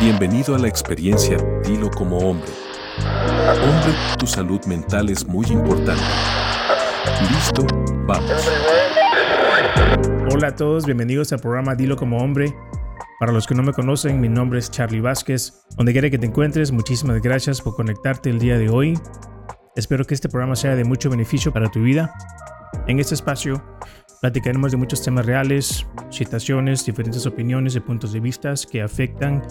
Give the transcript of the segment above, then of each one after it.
Bienvenido a la experiencia Dilo como hombre. Hombre, tu salud mental es muy importante. Listo, vamos. Hola a todos, bienvenidos al programa Dilo como hombre. Para los que no me conocen, mi nombre es Charlie Vázquez. Donde quiera que te encuentres, muchísimas gracias por conectarte el día de hoy. Espero que este programa sea de mucho beneficio para tu vida. En este espacio platicaremos de muchos temas reales, situaciones, diferentes opiniones y puntos de vista que afectan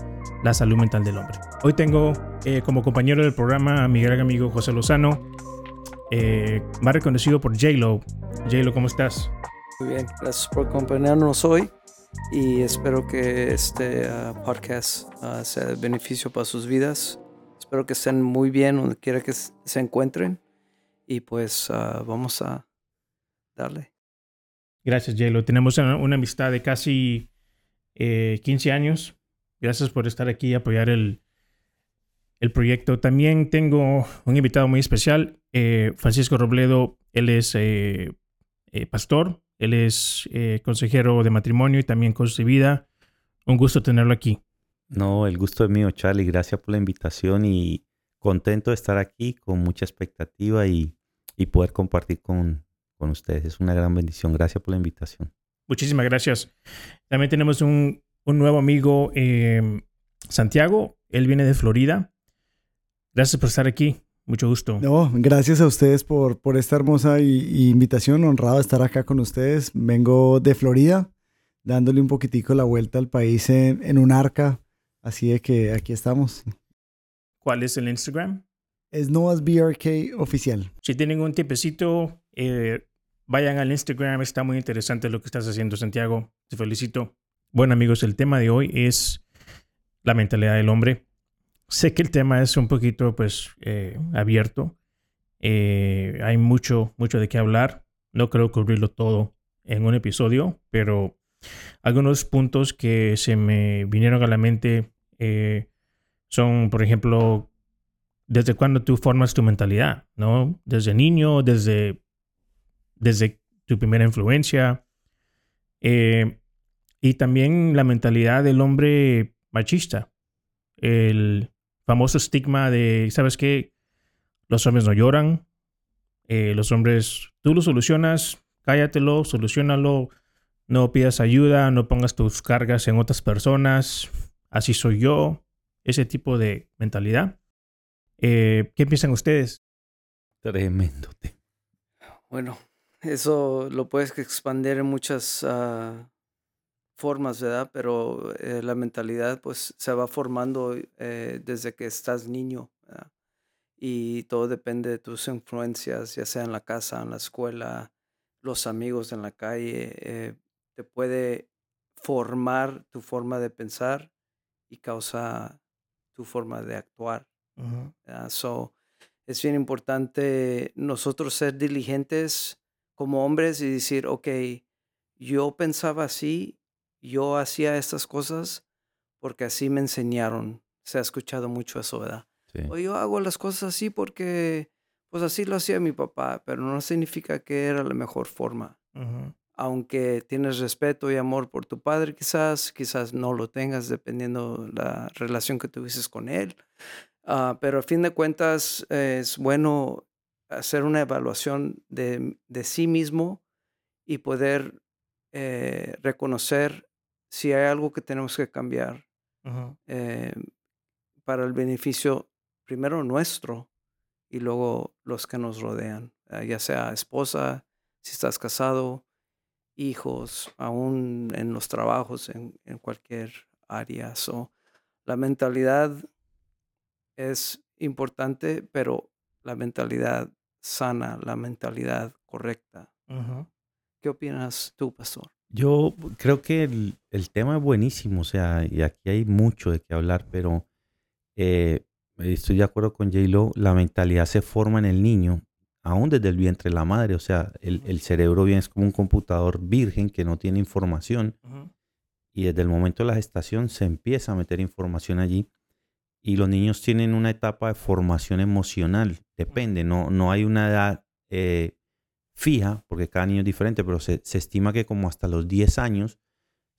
la salud mental del hombre. Hoy tengo eh, como compañero del programa a mi gran amigo José Lozano, eh, más reconocido por J-Lo. J-Lo, ¿cómo estás? Muy bien, gracias por acompañarnos hoy y espero que este uh, podcast uh, sea de beneficio para sus vidas. Espero que estén muy bien donde quiera que se encuentren y pues uh, vamos a darle. Gracias, J-Lo. Tenemos una, una, amistad de casi eh, 15 años. Gracias por estar aquí y apoyar el, el proyecto. También tengo un invitado muy especial, eh, Francisco Robledo. Él es eh, eh, pastor, él es consejero de matrimonio y también coach de vida. Un gusto tenerlo aquí. No, el gusto es mío, Charlie. Gracias por la invitación y contento de estar aquí con mucha expectativa y, y poder compartir con, con ustedes. Es una gran bendición. Gracias por la invitación. Muchísimas gracias. También tenemos un, un nuevo amigo, eh, Santiago. Él viene de Florida. Gracias por estar aquí. Mucho gusto. No, gracias a ustedes por, por esta hermosa y, y invitación. Honrado de estar acá con ustedes. Vengo de Florida, dándole un poquitico la vuelta al país en, en un arca. Así de que aquí estamos. ¿Cuál es el Instagram? Es Noah's BRK oficial. Si tienen un tipecito, eh, vayan al Instagram. Está muy interesante lo que estás haciendo, Santiago. Te felicito. Bueno, amigos, el tema de hoy es la mentalidad del hombre. Sé que el tema es un poquito, pues, eh, abierto. Eh, hay mucho, mucho de qué hablar. No creo cubrirlo todo en un episodio, pero algunos puntos que se me vinieron a la mente eh, son, por ejemplo, desde cuándo tú formas tu mentalidad, ¿no? Desde niño, desde, desde tu primera influencia. Eh, y también la mentalidad del hombre machista. El famoso estigma de, ¿sabes qué? Los hombres no lloran. Eh, los hombres, tú lo solucionas, cállatelo, solucionalo. No pidas ayuda, no pongas tus cargas en otras personas. Así soy yo. Ese tipo de mentalidad. Eh, ¿Qué piensan ustedes? Tremendo. Bueno, eso lo puedes expandir en muchas uh, formas, ¿verdad? Pero eh, la mentalidad pues se va formando eh, desde que estás niño, ¿verdad? Y todo depende de tus influencias, ya sea en la casa, en la escuela, los amigos en la calle. Eh, te puede formar tu forma de pensar y causa tu forma de actuar. Uh. So, es bien importante nosotros ser diligentes como hombres y decir, ok, yo pensaba así, yo hacía estas cosas porque así me enseñaron. Se ha escuchado mucho eso, ¿verdad? Sí. O yo hago las cosas así porque, pues así lo hacía mi papá, pero no significa que era la mejor forma. Uh -huh. Aunque tienes respeto y amor por tu padre, quizás, quizás no lo tengas dependiendo la relación que tuvieses con él. Uh, pero a fin de cuentas es bueno hacer una evaluación de, de sí mismo y poder eh, reconocer si hay algo que tenemos que cambiar Uh -huh. eh, para el beneficio primero nuestro y luego los que nos rodean, eh, ya sea esposa, si estás casado, hijos, aún en los trabajos, en, en cualquier área. So, la mentalidad es importante, pero la mentalidad sana, la mentalidad correcta. Uh -huh. ¿Qué opinas tú, pastor? Yo creo que el, el, tema es buenísimo, o sea, y aquí hay mucho de qué hablar, pero eh, estoy de acuerdo con J-Lo, la mentalidad se forma en el niño, aún desde el vientre de la madre, o sea, el, el cerebro bien es como un computador virgen que no tiene información, Uh -huh. y desde el momento de la gestación se empieza a meter información allí, y los niños tienen una etapa de formación emocional, depende, no, no hay una edad eh, fija, porque cada niño es diferente, pero se, se, estima que como hasta los 10 años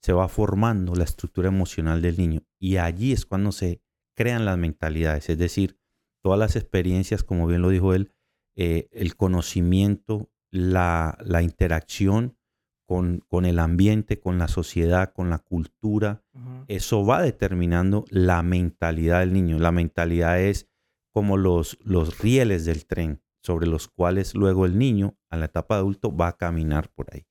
se va formando la estructura emocional del niño. Y allí es cuando se crean las mentalidades, es decir, todas las experiencias, como bien lo dijo él, eh, el conocimiento, la, la interacción con, con, el ambiente, con la sociedad, con la cultura, eso va determinando la mentalidad del niño. La mentalidad es como los, los rieles del tren sobre los cuales luego el niño a la etapa adulto va a caminar por ahí.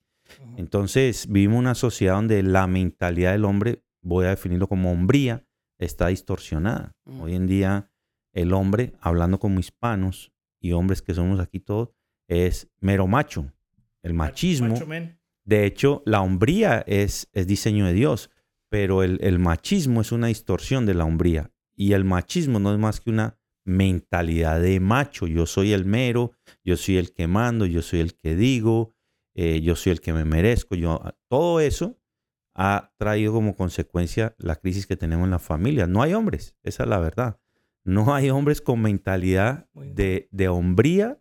Entonces, vivimos una sociedad donde la mentalidad del hombre, voy a definirlo como hombría, está distorsionada. Hoy en día, el hombre, hablando como hispanos y hombres que somos aquí todos, es mero macho. El machismo. Macho. De hecho, la hombría es, es diseño de Dios, pero el, el machismo es una distorsión de la hombría. Y el machismo no es más que una mentalidad de macho. Yo soy el mero, yo soy el que mando, yo soy el que digo, eh, yo soy el que me merezco. Yo, todo eso ha traído como consecuencia la crisis que tenemos en la familia. No hay hombres, esa es la verdad. No hay hombres con mentalidad de, de hombría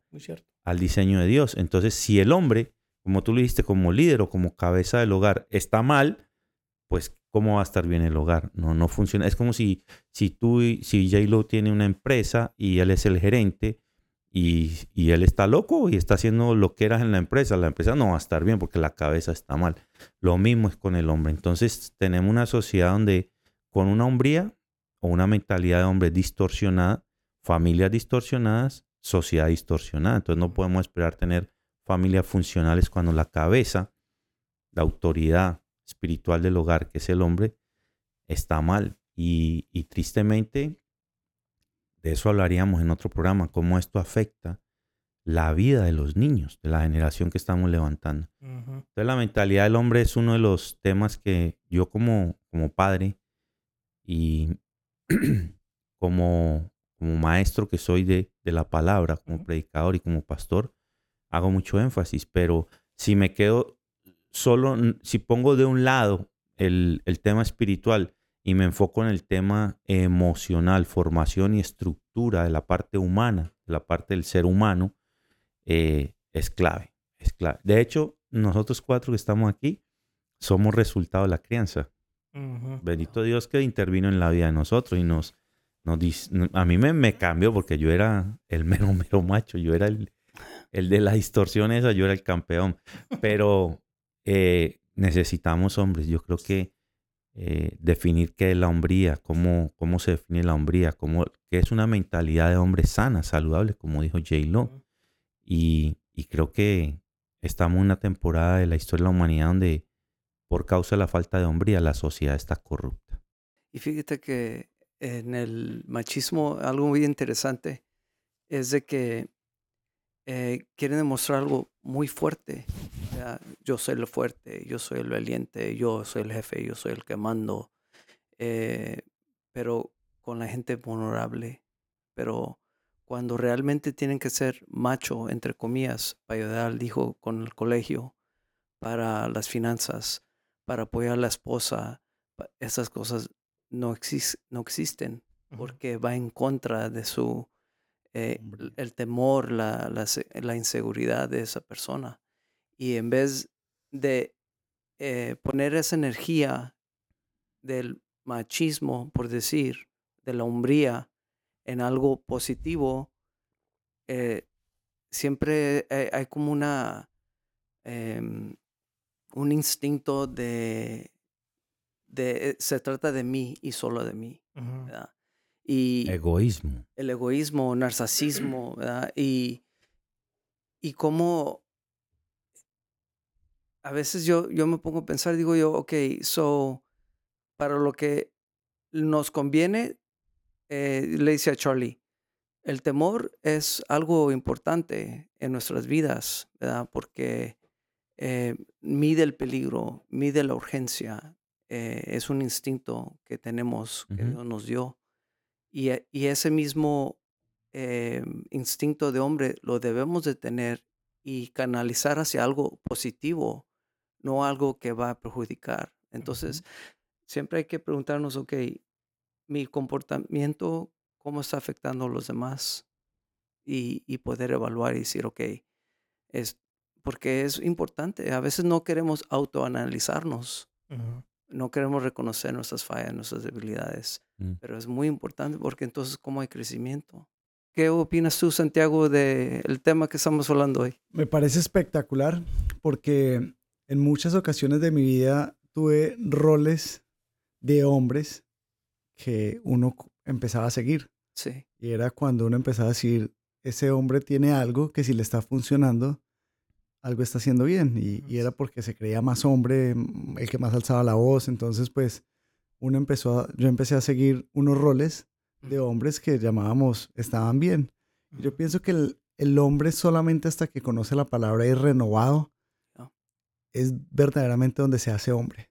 al diseño de Dios. Entonces, si el hombre, como tú lo dijiste, como líder o como cabeza del hogar, está mal, pues ¿cómo va a estar bien el hogar? No, no funciona. Es como si, si tú, si J-Lo tiene una empresa y él es el gerente y, y él está loco y está haciendo lo que era en la empresa, la empresa no va a estar bien porque la cabeza está mal. Lo mismo es con el hombre. Entonces tenemos una sociedad donde con una hombría o una mentalidad de hombre distorsionada, familias distorsionadas, sociedad distorsionada. Entonces no podemos esperar tener familias funcionales cuando la cabeza, la autoridad espiritual del hogar, que es el hombre, está mal. Y, y tristemente, de eso hablaríamos en otro programa, cómo esto afecta la vida de los niños, de la generación que estamos levantando. Entonces la mentalidad del hombre es uno de los temas que yo como, como padre y como, como maestro que soy de, de la palabra, como predicador y como pastor, hago mucho énfasis, pero si me quedo solo, si pongo de un lado el, el tema espiritual y me enfoco en el tema emocional, formación y estructura de la parte humana, de la parte del ser humano, eh, es clave, es clave. De hecho, nosotros cuatro que estamos aquí somos resultado de la crianza. Ujú. Bendito Dios que intervino en la vida de nosotros y nos, nos a mí me, me cambió porque yo era el mero, mero macho, yo era el, el de la distorsión esa, yo era el campeón. Pero eh, necesitamos hombres, yo creo que eh, definir qué es la hombría, cómo, cómo se define la hombría, cómo, qué es una mentalidad de hombre sana, saludable, como dijo J. Lo. Y, y creo que estamos en una temporada de la historia de la humanidad donde por causa de la falta de hombría la sociedad está corrupta. Y fíjate que en el machismo algo muy interesante es de que eh, quieren demostrar algo muy fuerte. Yo soy el fuerte, yo soy el valiente, yo soy el jefe, yo soy el que mando. eh, pero con la gente vulnerable. Pero cuando realmente tienen que ser macho, entre comillas, para ayudar al hijo con el colegio, para las finanzas, para apoyar a la esposa, esas cosas no, exis- no existen porque va en contra de su eh, el temor, la, la se- la inseguridad de esa persona. Y en vez de eh, poner esa energía del machismo, por decir, de la hombría, en algo positivo, eh, siempre hay, hay como una em, un instinto de, de se trata de mí y solo de mí. Y Egoísmo. el egoísmo, narcisismo, ¿verdad? Y, y cómo a veces yo, yo me pongo a pensar, digo yo, ok, so, para lo que nos conviene, eh, le dice a Charlie, el temor es algo importante en nuestras vidas, ¿verdad? Porque eh, mide el peligro, mide la urgencia, eh, es un instinto que tenemos, que. Dios nos dio. Y, e- y ese mismo eh, instinto de hombre lo debemos de tener y canalizar hacia algo positivo, no algo que va a perjudicar. Entonces, siempre hay que preguntarnos, ok, mi comportamiento, ¿cómo está afectando a los demás? Y, y poder evaluar y decir, ok, es porque es importante. A veces no queremos autoanalizarnos. No queremos reconocer nuestras fallas, nuestras debilidades, Mm. pero es muy importante porque entonces cómo hay crecimiento. ¿Qué opinas tú, Santiago, del tema que estamos hablando hoy? Me parece espectacular porque en muchas ocasiones de mi vida tuve roles de hombres que uno empezaba a seguir. Sí, Y era cuando uno empezaba a decir, ese hombre tiene algo que si le está funcionando, algo está haciendo bien. Y, y era porque se creía más hombre, el que más alzaba la voz. Entonces, pues, uno empezó a, yo empecé a seguir unos roles de hombres que llamábamos estaban bien. Y Yo pienso que el, el hombre solamente hasta que conoce la palabra y es renovado es verdaderamente donde se hace hombre.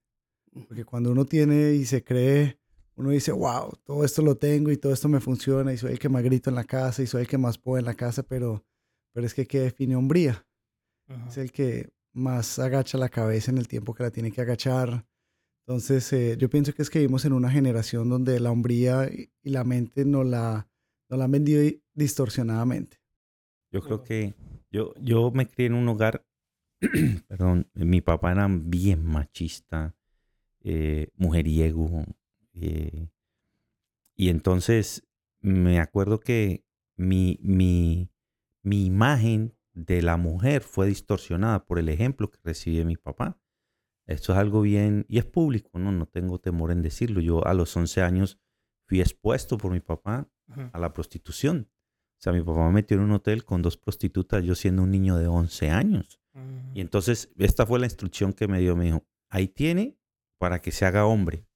Porque cuando uno tiene y se cree, uno dice, wow, todo esto lo tengo y todo esto me funciona y soy el que más grito en la casa y soy el que más puedo en la casa, pero, pero es que ¿qué define hombría? Es el que más agacha la cabeza en el tiempo que la tiene que agachar. Entonces, eh, yo pienso que es que vivimos en una generación donde la hombría y, la mente no la, no la han vendido di- distorsionadamente. Yo creo que yo, yo me crié en un hogar, perdón, mi papá era bien machista, eh, mujeriego, eh, y entonces me acuerdo que mi, mi, mi imagen de la mujer fue distorsionada por el ejemplo que recibí de mi papá. Esto es algo bien, y es público, ¿no? No tengo temor en decirlo. Yo a los 11 años fui expuesto por mi papá a la prostitución. O sea, mi papá me metió en un hotel con dos prostitutas, yo siendo un niño de 11 años. Y entonces, esta fue la instrucción que me dio. Me dijo, ahí tiene para que se haga hombre.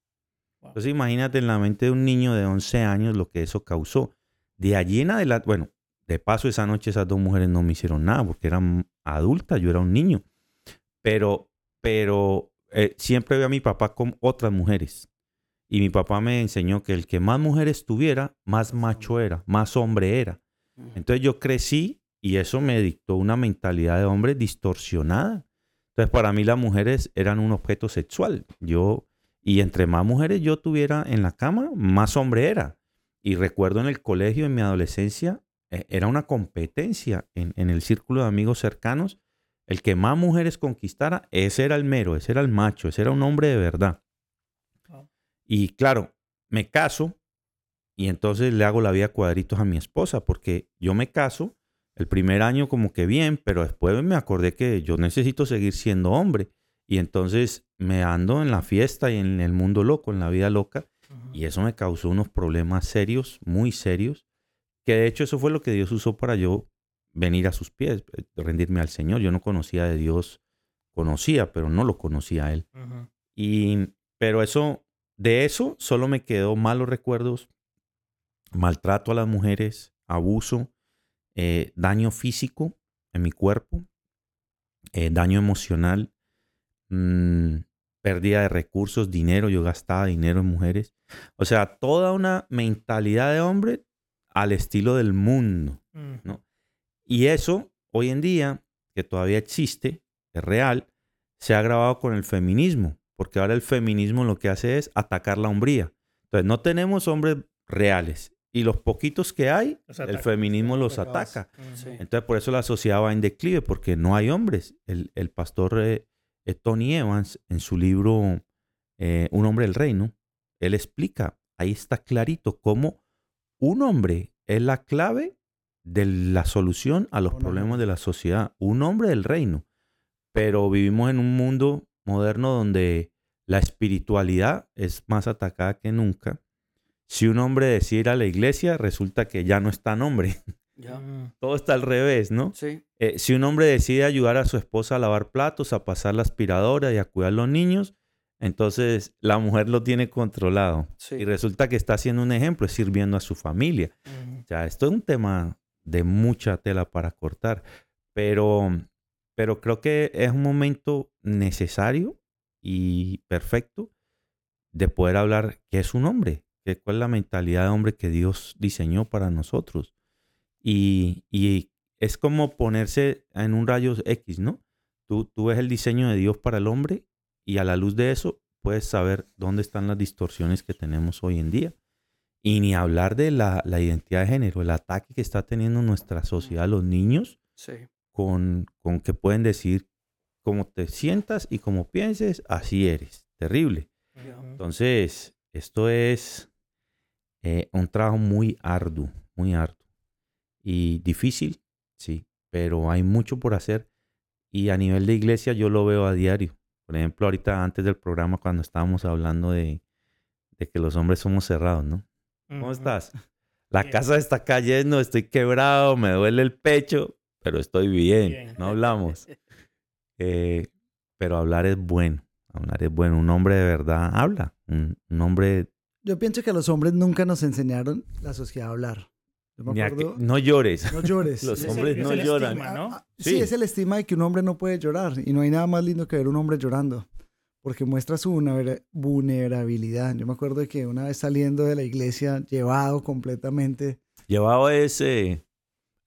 Wow. Entonces, imagínate en la mente de un niño de 11 años lo que eso causó. De allí en adelante, bueno, de paso esa noche esas dos mujeres no me hicieron nada porque eran adultas, yo era un niño. Pero, pero eh, siempre veía a mi papá con otras mujeres. Y mi papá me enseñó que el que más mujeres tuviera, más macho era, más hombre era. Entonces yo crecí y eso me dictó una mentalidad de hombre distorsionada. Entonces para mí las mujeres eran un objeto sexual. Yo, y entre más mujeres yo tuviera en la cama, más hombre era. Y recuerdo en el colegio, en mi adolescencia, eh, era una competencia en, en el círculo de amigos cercanos. El que más mujeres conquistara, ese era el mero, ese era el macho, ese era un hombre de verdad. Y claro, me caso y entonces le hago la vida cuadritos a mi esposa, porque yo me caso el primer año como que bien, pero después me acordé que yo necesito seguir siendo hombre. Y entonces me ando en la fiesta y en el mundo loco, en la vida loca, y eso me causó unos problemas serios, muy serios, que de hecho eso fue lo que Dios usó para yo venir a sus pies, eh, rendirme al Señor. Yo no conocía de Dios, conocía, pero no lo conocía a Él. Y, pero eso, de eso solo me quedó malos recuerdos, maltrato a las mujeres, abuso, eh, daño físico en mi cuerpo, eh, daño emocional, mm, pérdida de recursos, dinero, yo gastaba dinero en mujeres. O sea, toda una mentalidad de hombre al estilo del mundo. ¿no? Y eso, hoy en día, que todavía existe, es real, se ha agravado con el feminismo, porque ahora el feminismo lo que hace es atacar la hombría. Entonces, no tenemos hombres reales. Y los poquitos que hay, el feminismo los ataca. Sí. Entonces, por eso la sociedad va en declive, porque no hay hombres. El, el pastor eh, eh, Tony Evans, en su libro eh, Un hombre del reino, él explica, ahí está clarito, cómo un hombre es la clave de la solución a los problemas de la sociedad. Un hombre del reino. Pero vivimos en un mundo moderno donde la espiritualidad es más atacada que nunca. Si un hombre decide ir a la iglesia, resulta que ya no es tan hombre. Ya. Todo está al revés, ¿no? Sí, Eh, si un hombre decide ayudar a su esposa a lavar platos, a pasar la aspiradora y a cuidar a los niños, entonces la mujer lo tiene controlado. sí. Y resulta que está haciendo un ejemplo, es sirviendo a su familia. O sea, esto es un tema de mucha tela para cortar, pero, pero creo que es un momento necesario y perfecto de poder hablar qué es un hombre, qué, cuál es la mentalidad de hombre que Dios diseñó para nosotros. Y, y es como ponerse en un rayo X, ¿no? Tú, tú ves el diseño de Dios para el hombre y a la luz de eso puedes saber dónde están las distorsiones que tenemos hoy en día. Y ni hablar de la, la identidad de género, el ataque que está teniendo nuestra sociedad, los niños, Sí. con, con que pueden decir cómo te sientas y cómo pienses, así eres. Terrible. Entonces, esto es eh, un trabajo muy arduo, muy arduo. Y difícil, sí, pero hay mucho por hacer. Y a nivel de iglesia yo lo veo a diario. Por ejemplo, ahorita antes del programa cuando estábamos hablando de, de que los hombres somos cerrados, ¿no? ¿Cómo estás? La Bien. casa está cayendo, estoy quebrado, me duele el pecho, pero estoy bien, Bien. no hablamos. Eh, pero hablar es bueno, hablar es bueno. Un hombre de verdad habla, un, un hombre Yo pienso que a los hombres nunca nos enseñaron la sociedad a hablar. Que- no llores. no llores. Los Es el- hombres es no el lloran. Sí. Sí. es el estigma de que un hombre no puede llorar. Y no hay nada más lindo que ver un hombre llorando. Porque muestra su vulnera- vulnerabilidad. Yo me acuerdo de que una vez saliendo de la iglesia, llevado completamente, Llevado ese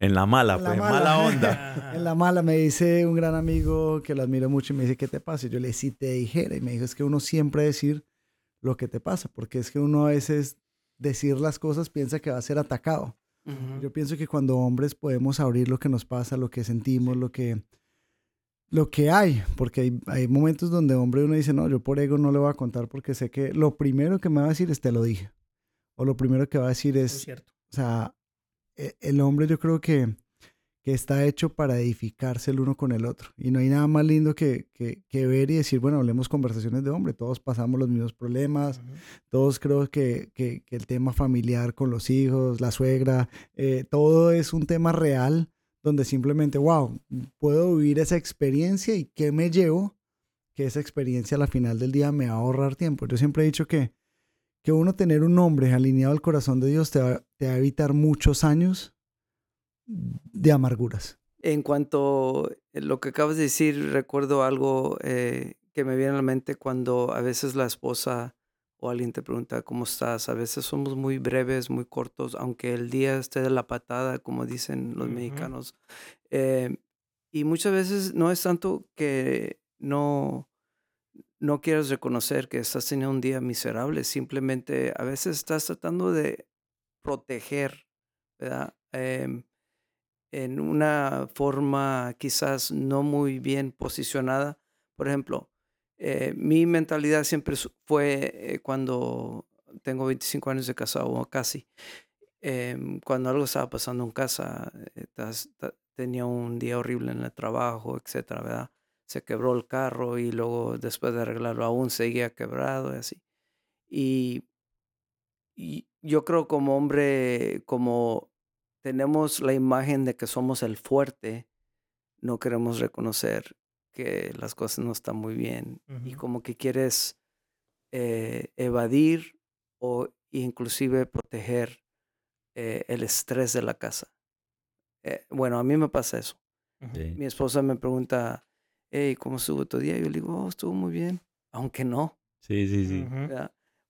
en la mala, En la pues, mala. mala onda. En la mala, me dice un gran amigo que lo admiro mucho y me dice, ¿qué te pasa? Y yo le dije, si te dijera. Y me dijo, es que uno siempre decir lo que te pasa. Porque es que uno a veces decir las cosas piensa que va a ser atacado. Ujú. Yo pienso que cuando hombres podemos abrir lo que nos pasa, lo que sentimos, lo que, lo que hay, porque hay, hay momentos donde hombre uno dice, no, yo por ego no le voy a contar porque sé que lo primero que me va a decir es te lo dije. O lo primero que va a decir es es, cierto. o sea, e- el hombre yo creo que, que está hecho para edificarse el uno con el otro. Y no hay nada más lindo que, que, que ver y decir, bueno, hablemos conversaciones de hombre, todos pasamos los mismos problemas, Ujú. todos creo que, que- que el tema familiar con los hijos, la suegra, eh, todo es un tema real donde simplemente, wow, puedo vivir esa experiencia y qué me llevo, que esa experiencia a la final del día me va a ahorrar tiempo. Yo siempre he dicho que, que uno tener un hombre alineado al corazón de Dios te va, te va a evitar muchos años de amarguras. En cuanto a lo que acabas de decir, recuerdo algo eh, que me viene a la mente cuando a veces la esposa o alguien te pregunta cómo estás. A veces somos muy breves, muy cortos, aunque el día esté de la patada, como dicen los mexicanos. Eh, y muchas veces no es tanto que no, no quieras reconocer que estás teniendo un día miserable, simplemente a veces estás tratando de proteger, ¿verdad? Em, en una forma quizás no muy bien posicionada. Por ejemplo, eh, mi mentalidad siempre fue eh, cuando tengo 25 años de casado o casi, em, cuando algo estaba pasando en casa, eh, tenía un día horrible en el trabajo, etcétera, ¿verdad? Se quebró el carro y luego después de arreglarlo aún seguía quebrado y así. Y yo creo como hombre, como tenemos la imagen de que somos el fuerte, no queremos reconocer que las cosas no están muy bien y como que quieres eh, evadir o inclusive proteger eh, el estrés de la casa. Eh, bueno, a mí me pasa eso. Sí. Mi esposa me pregunta, hey, ¿cómo estuvo tu día? Yo le digo, oh, estuvo muy bien, aunque no. Sí, sí, sí.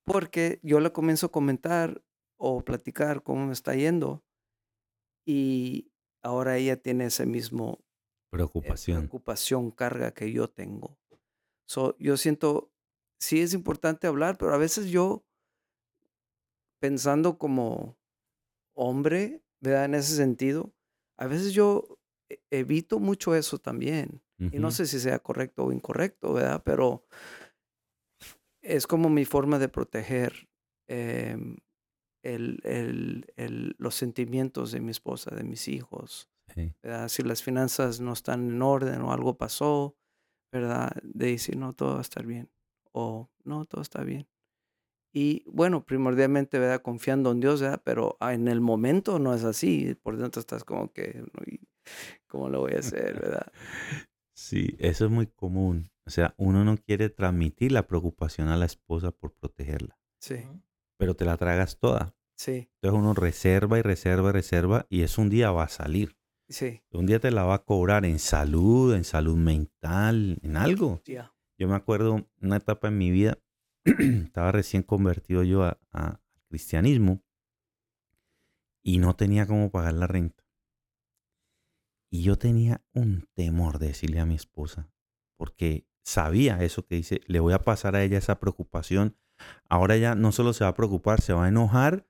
Porque yo le comienzo a comentar o platicar cómo me está yendo y ahora ella tiene ese mismo eh, Preocupación. preocupación, carga que yo tengo. So, yo siento, sí es importante hablar, pero a veces yo, pensando como hombre, ¿verdad? En ese sentido, a veces yo e- evito mucho eso también. Y no sé si sea correcto o incorrecto, ¿verdad? Pero es como mi forma de proteger em, el- el- el- los sentimientos de mi esposa, de mis hijos. Sí. ¿verdad? Si las finanzas no están en orden o algo pasó, ¿verdad? De decir, no, todo va a estar bien. O, no, todo está bien. Y bueno, primordialmente, ¿verdad? Confiando en Dios, ¿verdad? Pero ah, en el momento no es así. Por dentro estás como que, "Uy, ¿cómo lo voy a hacer, verdad? Sí, eso es muy común. O sea, uno no quiere transmitir la preocupación a la esposa por protegerla, Sí, pero te la tragas toda. sí, Entonces uno reserva y reserva y reserva y eso un día va a salir. Sí, Un día te la va a cobrar en salud, en salud mental, en algo. ya. Yo me acuerdo una etapa en mi vida, estaba recién convertido yo a- a- al cristianismo y no tenía cómo pagar la renta. Y yo tenía un temor de decirle a mi esposa, porque sabía eso que dice, le voy a pasar a ella esa preocupación. Ahora ella no solo se va a preocupar, se va a enojar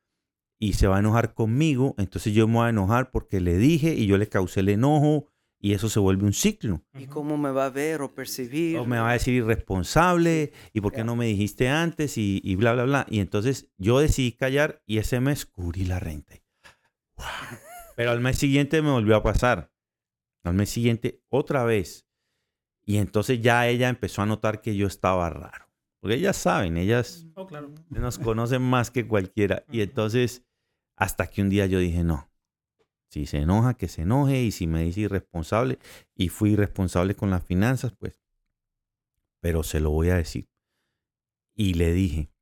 y se va a enojar conmigo. Entonces yo me voy a enojar porque le dije y yo le causé el enojo y eso se vuelve un ciclo. ¿Y cómo me va a ver o percibir? O me va a decir irresponsable, y por qué no me dijiste antes, y, y bla, bla, bla. Y entonces yo decidí callar y ese mes cubrí la renta. ¡Wow! Pero al mes siguiente me volvió a pasar. Al mes siguiente otra vez. Y entonces ya ella empezó a notar que yo estaba raro. Porque ellas saben, ellas Oh, claro. nos conocen más que cualquiera. Y entonces, hasta que un día yo dije, no, si se enoja, que se enoje. Y si me dice irresponsable, y fui irresponsable con las finanzas, pues, pero se lo voy a decir. Y le dije.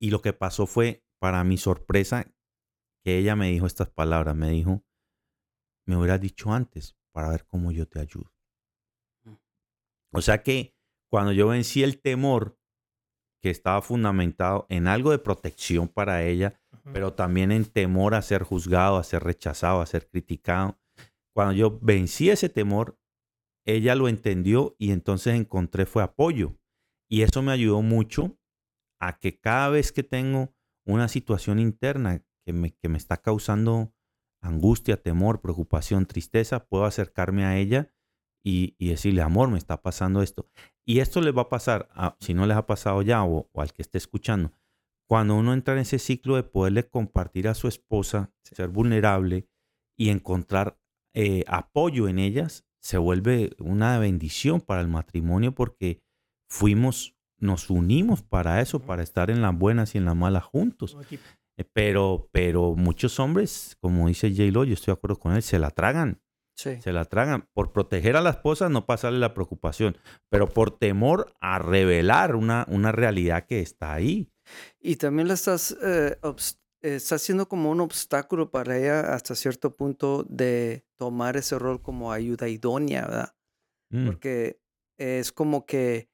Y lo que pasó fue, para mi sorpresa, que ella me dijo estas palabras. Me dijo, me hubieras dicho antes para ver cómo yo te ayudo. O sea que cuando yo vencí el temor que estaba fundamentado en algo de protección para ella, pero también en temor a ser juzgado, a ser rechazado, a ser criticado. Cuando yo vencí ese temor, ella lo entendió y entonces encontré fue apoyo. Y eso me ayudó mucho a que cada vez que tengo una situación interna que me, que me está causando angustia, temor, preocupación, tristeza, puedo acercarme a ella y, y decirle, amor, me está pasando esto. Y esto les va a pasar, a- si no les ha pasado ya o, o al que esté escuchando, cuando uno entra en ese ciclo de poderle compartir a su esposa, ser vulnerable y encontrar eh, apoyo en ellas, se vuelve una bendición para el matrimonio porque fuimos, nos unimos para eso, para estar en las buenas y en las malas juntos. Eh, Pero, pero muchos hombres, como dice J. Lo, yo estoy de acuerdo con él, se la tragan, Sí. se la tragan. Por proteger a la esposa, no pasarle la preocupación, pero por temor a revelar una, una realidad que está ahí. Y también la estás, eh, obs- eh, está siendo como un obstáculo para ella hasta cierto punto de tomar ese rol como ayuda idónea, ¿verdad? Mm, Porque es como que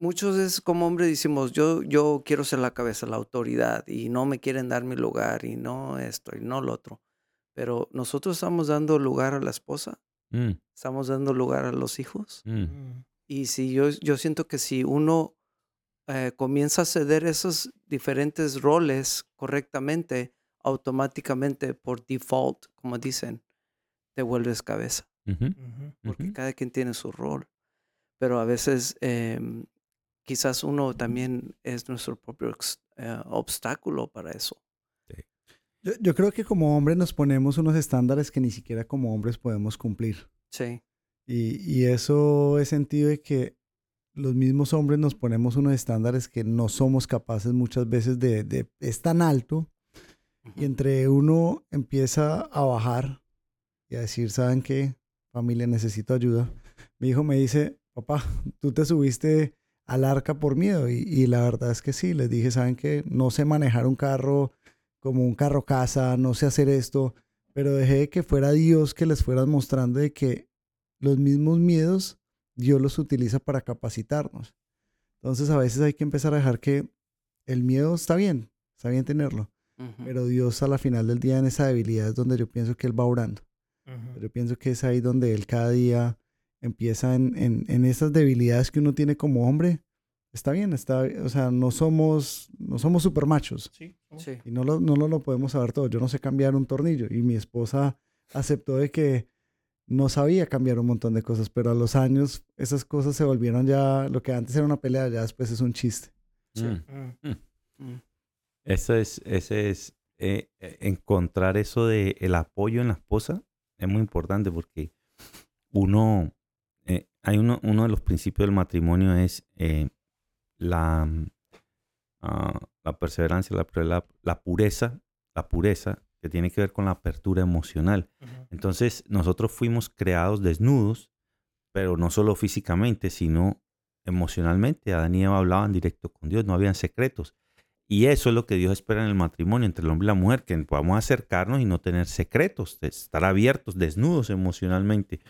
muchos veces como hombres decimos, yo, yo quiero ser la cabeza, la autoridad, y no me quieren dar mi lugar, y no esto, y no lo otro. Pero nosotros estamos dando lugar a la esposa, mm, estamos dando lugar a los hijos. mm. Mm. Y si yo, yo siento que si uno eh, comienza a ceder esos diferentes roles correctamente, automáticamente por default, como dicen, te vuelves cabeza, porque cada quien tiene su rol. Pero a veces em, quizás uno también es nuestro propio eh, obstáculo para eso. Yo, yo creo que como hombres nos ponemos unos estándares que ni siquiera como hombres podemos cumplir. Sí, Y, y eso es sentido de que los mismos hombres nos ponemos unos estándares que no somos capaces muchas veces de, de es tan alto y entre uno empieza a bajar y a decir, ¿saben qué? Familia, necesito ayuda. Mi hijo me dice, papá, tú te subiste al arca por miedo y, y la verdad es que sí, les dije, ¿saben qué? No sé manejar un carro como un carro casa, no sé hacer esto, pero dejé que fuera Dios que les fuera mostrando de que los mismos miedos Dios los utiliza para capacitarnos. Entonces a veces hay que empezar a dejar que el miedo está bien, está bien tenerlo, pero Dios a la final del día en esa debilidad es donde yo pienso que Él va orando. Yo pienso que es ahí donde Él cada día empieza en, en, en esas debilidades que uno tiene como hombre. Está bien, está, o sea, no somos, no somos super machos Sí. Sí. y no lo, no lo, lo podemos saber todo. Yo no sé cambiar un tornillo y mi esposa aceptó de que no sabía cambiar un montón de cosas, pero a los años esas cosas se volvieron ya, lo que antes era una pelea, ya después es un chiste. Sí. Mm. Mm. Mm. Eso es, ese es eh, eh, encontrar eso de el apoyo en la esposa es muy importante porque uno, eh, hay uno, uno de los principios del matrimonio es eh, la, ah, la perseverancia, la, la, la pureza, la pureza que tiene que ver con la apertura emocional. Entonces, nosotros fuimos creados desnudos, pero no solo físicamente, sino emocionalmente. Adán y Eva hablaban directo con Dios, no habían secretos. Y eso es lo que Dios espera en el matrimonio entre el hombre y la mujer, que podamos acercarnos y no tener secretos, estar abiertos, desnudos emocionalmente.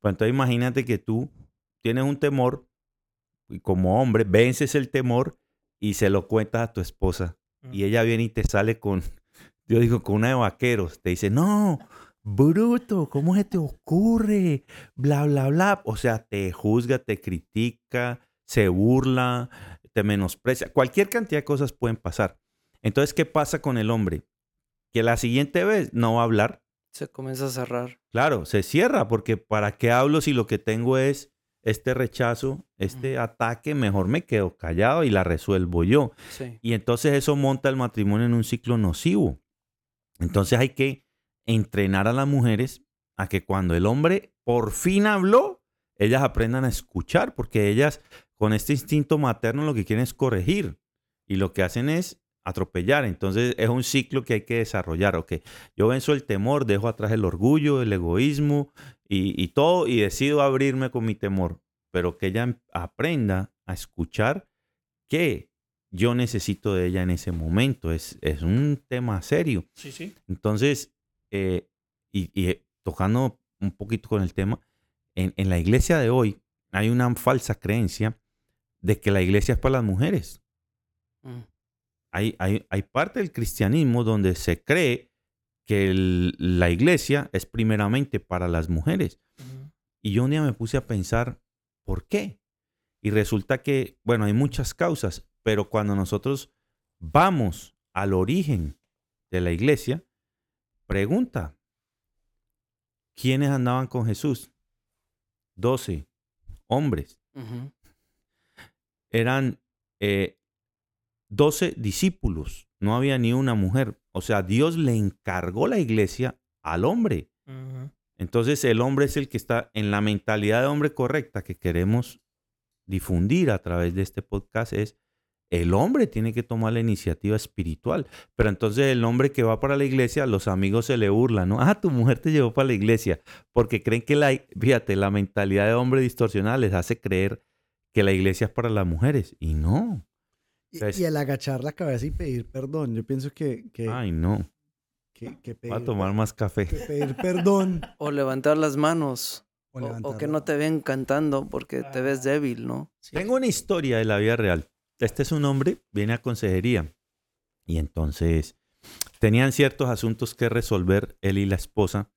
Pues entonces imagínate que tú tienes un temor y como hombre vences el temor y se lo cuentas a tu esposa y ella viene y te sale con, yo digo, con una de vaqueros. Te dice, no, bruto, ¿cómo se te ocurre? Bla, bla, bla. O sea, te juzga, te critica, se burla, te menosprecia. Cualquier cantidad de cosas pueden pasar. Entonces, ¿qué pasa con el hombre? Que la siguiente vez no va a hablar Se comienza a cerrar. Claro, se cierra porque ¿para qué hablo si lo que tengo es este rechazo, este ataque? Mejor me quedo callado y la resuelvo yo. Sí. Y entonces eso monta el matrimonio en un ciclo nocivo. Entonces hay que entrenar a las mujeres a que cuando el hombre por fin habló, ellas aprendan a escuchar, porque ellas con este instinto materno lo que quieren es corregir y lo que hacen es atropellar. Entonces es un ciclo que hay que desarrollar. Ok, yo venzo el temor, dejo atrás el orgullo, el egoísmo y, y todo y decido abrirme con mi temor, pero que ella aprenda a escuchar que yo necesito de ella en ese momento. Es, es un tema serio. Sí, sí. Entonces, eh, y, y, eh, tocando un poquito con el tema, en, en la iglesia de hoy hay una falsa creencia de que la iglesia es para las mujeres. Mm. Hay, hay, hay parte del cristianismo donde se cree que el- la iglesia es primeramente para las mujeres. Y yo un día me puse a pensar, ¿por qué? Y resulta que, bueno, hay muchas causas, pero cuando nosotros vamos al origen de la iglesia, pregunta, ¿quiénes andaban con Jesús? Doce hombres. Eran eh, doce discípulos, no había ni una mujer. O sea, Dios le encargó la iglesia al hombre. Entonces el hombre es el que está en la mentalidad de hombre correcta que queremos difundir a través de este podcast es el hombre tiene que tomar la iniciativa espiritual. Pero entonces el hombre que va para la iglesia, los amigos se le burlan, ¿no? Ah, tu mujer te llevó para la iglesia. Porque creen que la, fíjate, la mentalidad de hombre distorsionada les hace creer que la iglesia es para las mujeres. Y no. Y, y el agachar la cabeza y pedir perdón. Yo pienso que, que, Ay, no. que, que pedir, Va a tomar más café. que pedir perdón O levantar las manos. o, O, o levantar que la- no te ven cantando porque te ves débil, ¿no? Tengo una historia de la vida real. Este es un hombre, viene a consejería. Y entonces tenían ciertos asuntos que resolver él y la esposa.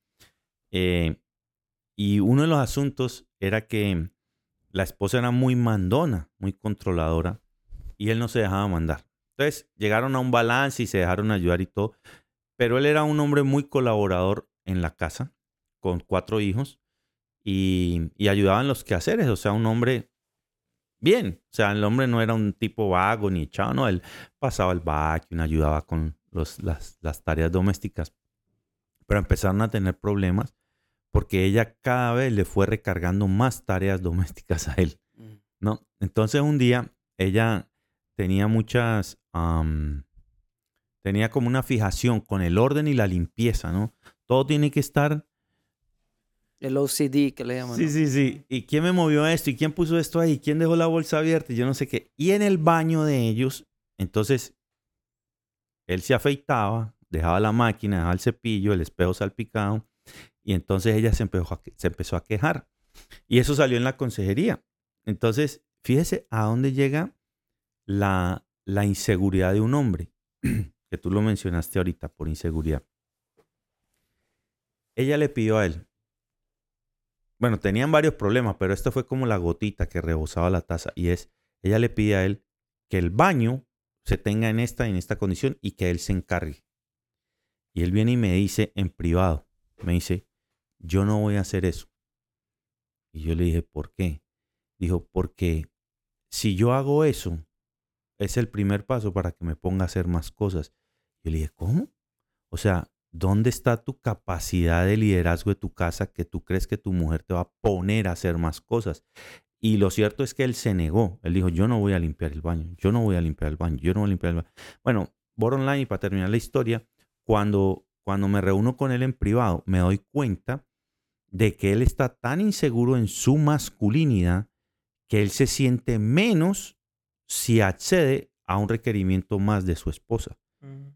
eh, y uno de los asuntos era que la esposa era muy mandona, muy controladora. Y él no se dejaba mandar. Entonces llegaron a un balance y se dejaron ayudar y todo. Pero él era un hombre muy colaborador en la casa, con cuatro hijos. Y, y ayudaba en los quehaceres. O sea, un hombre bien. O sea, el hombre no era un tipo vago ni echado, no. Él pasaba el vacuum, ayudaba con los, las, las tareas domésticas. Pero empezaron a tener problemas porque ella cada vez le fue recargando más tareas domésticas a él, Mm. ¿no? Entonces un día ella tenía muchas, tenía como una fijación con el orden y la limpieza, ¿no? Todo tiene que estar El OCD que le llaman. Sí, ¿no? sí, sí. ¿Y quién me movió esto? ¿Y quién puso esto ahí? ¿Quién dejó la bolsa abierta? Y yo no sé qué. Y en el baño de ellos, entonces, él se afeitaba, dejaba la máquina, dejaba el cepillo, el espejo salpicado. Y entonces ella se empezó a, se empezó a quejar. Y eso salió en la consejería. Entonces, fíjese a dónde llega la, la inseguridad de un hombre, que tú lo mencionaste ahorita por inseguridad. Ella le pidió a él, bueno, tenían varios problemas, pero esta fue como la gotita que rebosaba la taza. Y es, ella le pide a él que el baño se tenga en esta, en esta condición y que él se encargue. Y él viene y me dice en privado, me dice, yo no voy a hacer eso. Y yo le dije, ¿por qué? Dijo, porque si yo hago eso, es el primer paso para que me ponga a hacer más cosas. Yo le dije, ¿cómo? O sea, ¿dónde está tu capacidad de liderazgo de tu casa que tú crees que tu mujer te va a poner a hacer más cosas? Y lo cierto es que él se negó. Él dijo, yo no voy a limpiar el baño, yo no voy a limpiar el baño, yo no voy a limpiar el baño. Bueno, bottom line, y para terminar la historia, cuando, cuando me reúno con él en privado, me doy cuenta de que él está tan inseguro en su masculinidad que él se siente menos si accede a un requerimiento más de su esposa.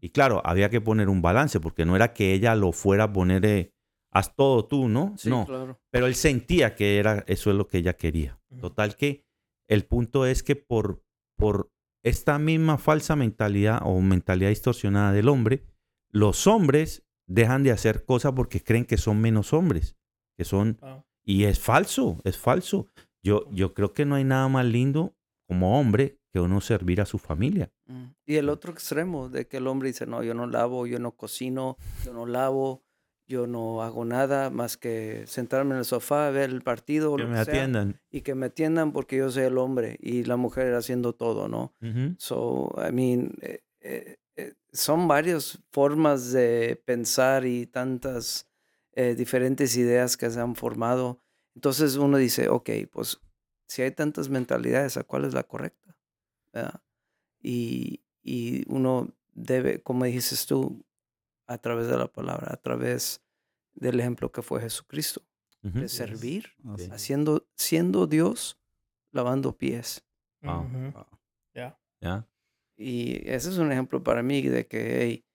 Y claro, había que poner un balance, porque no era que ella lo fuera a poner, eh, haz todo tú, ¿no? Sí, no, claro. pero él sentía que era, eso es lo que ella quería. Total que el punto es que por, por esta misma falsa mentalidad o mentalidad distorsionada del hombre, los hombres dejan de hacer cosas porque creen que son menos hombres, que son Wow. y es falso, es falso. Yo, yo creo que no hay nada más lindo como hombre que uno servir a su familia. Mm. Y el otro extremo de que el hombre dice, no, yo no lavo, yo no cocino, yo no lavo. yo no hago nada más que sentarme en el sofá, ver el partido, Que lo me que sea, atiendan. y que me atiendan porque yo soy el hombre y la mujer haciendo todo, ¿no? Ujú. So, I mean, eh, eh, eh, son varias formas de pensar y tantas eh, diferentes ideas que se han formado. Entonces uno dice, ok, pues si hay tantas mentalidades, ¿a cuál es la correcta? ¿Verdad? Y, y uno debe, como dijiste tú, a través de la palabra, a través del ejemplo que fue Jesucristo, de servir, haciendo, siendo Dios, lavando pies. Y ese es un ejemplo para mí de que, hey,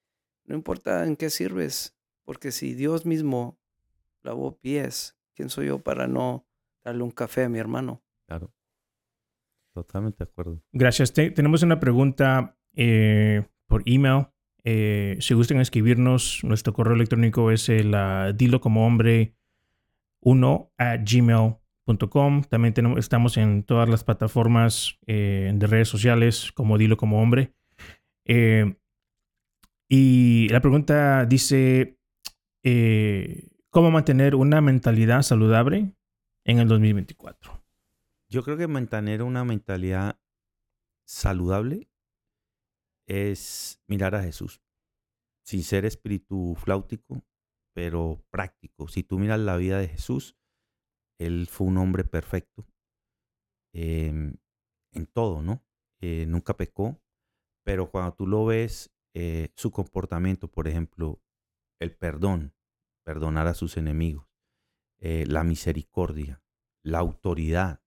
no importa en qué sirves, porque si Dios mismo lavó pies, ¿quién soy yo para no darle un café a mi hermano? Claro. Totalmente de acuerdo. Gracias. Te- tenemos una pregunta eh, por email. Eh, si gustan escribirnos, nuestro correo electrónico es el ah, dilo como hombre 1 at gmail.com. También tenemos, estamos en todas las plataformas eh, de redes sociales como dilo como hombre. Y la pregunta dice, ¿cómo mantener una mentalidad saludable en el 2024? Yo creo que mantener una mentalidad saludable es mirar a Jesús. Sin ser espíritu flautico, pero práctico. Si tú miras la vida de Jesús, él fue un hombre perfecto em, en todo, ¿no? Eh, nunca pecó, pero cuando tú lo ves, eh, su comportamiento, por ejemplo, el perdón, perdonar a sus enemigos, eh, la misericordia, la autoridad,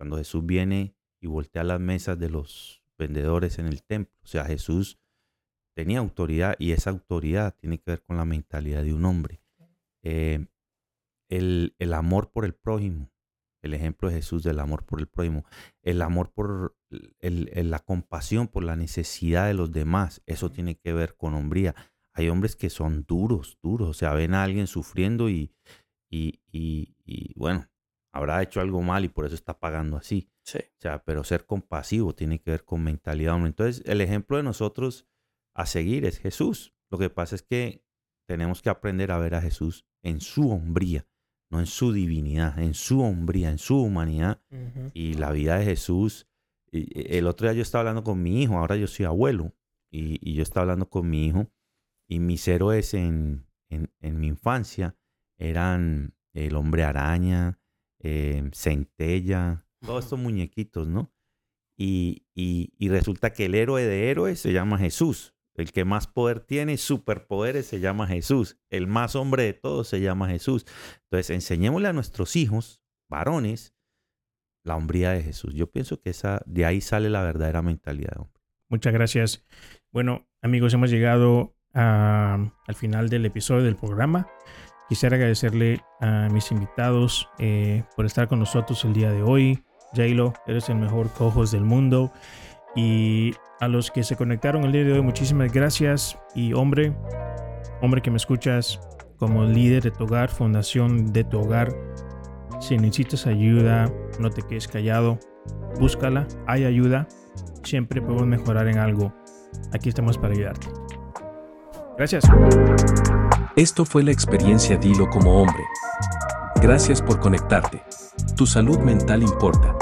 cuando Jesús viene y voltea las mesas de los vendedores en el templo. O sea, Jesús tenía autoridad y esa autoridad tiene que ver con la mentalidad de un hombre. Eh, el, el amor por el prójimo, el ejemplo de Jesús del amor por el prójimo, el amor por el- el- la compasión por la necesidad de los demás, eso tiene que ver con hombría. Hay hombres que son duros, duros, o sea, ven a alguien sufriendo y, y, y- y, bueno, habrá hecho algo mal y por eso está pagando así. Sí. O sea, pero ser compasivo tiene que ver con mentalidad. hombre. Entonces, el ejemplo de nosotros a seguir es Jesús. Lo que pasa es que tenemos que aprender a ver a Jesús en su hombría, no en su divinidad, en su hombría, en su humanidad. Y la vida de Jesús. y el otro día yo estaba hablando con mi hijo, ahora yo soy abuelo, y, y yo estaba hablando con mi hijo, y mis héroes en, en, en mi infancia eran el hombre araña, eh, centella, todos estos muñequitos, ¿no? Y, y- y resulta que el héroe de héroes se llama Jesús. El que más poder tiene, superpoderes, se llama Jesús. El más hombre de todos se llama Jesús. Entonces, enseñémosle a nuestros hijos, varones, la hombría de Jesús. Yo pienso que esa, de ahí sale la verdadera mentalidad de hombre. Muchas gracias. Bueno, amigos, hemos llegado a- al final del episodio del programa. Quisiera agradecerle a mis invitados eh, por estar con nosotros el día de hoy. Jailo, eres el mejor cojos del mundo. Y a los que se conectaron el día de hoy, muchísimas gracias. Y hombre, hombre que me escuchas, como líder de tu hogar, fundación de tu hogar, si necesitas ayuda, no te quedes callado, búscala, hay ayuda siempre podemos mejorar en algo. Aquí estamos para ayudarte. Gracias. Esto fue la experiencia Dilo como hombre. Gracias por conectarte. Tu salud mental importa.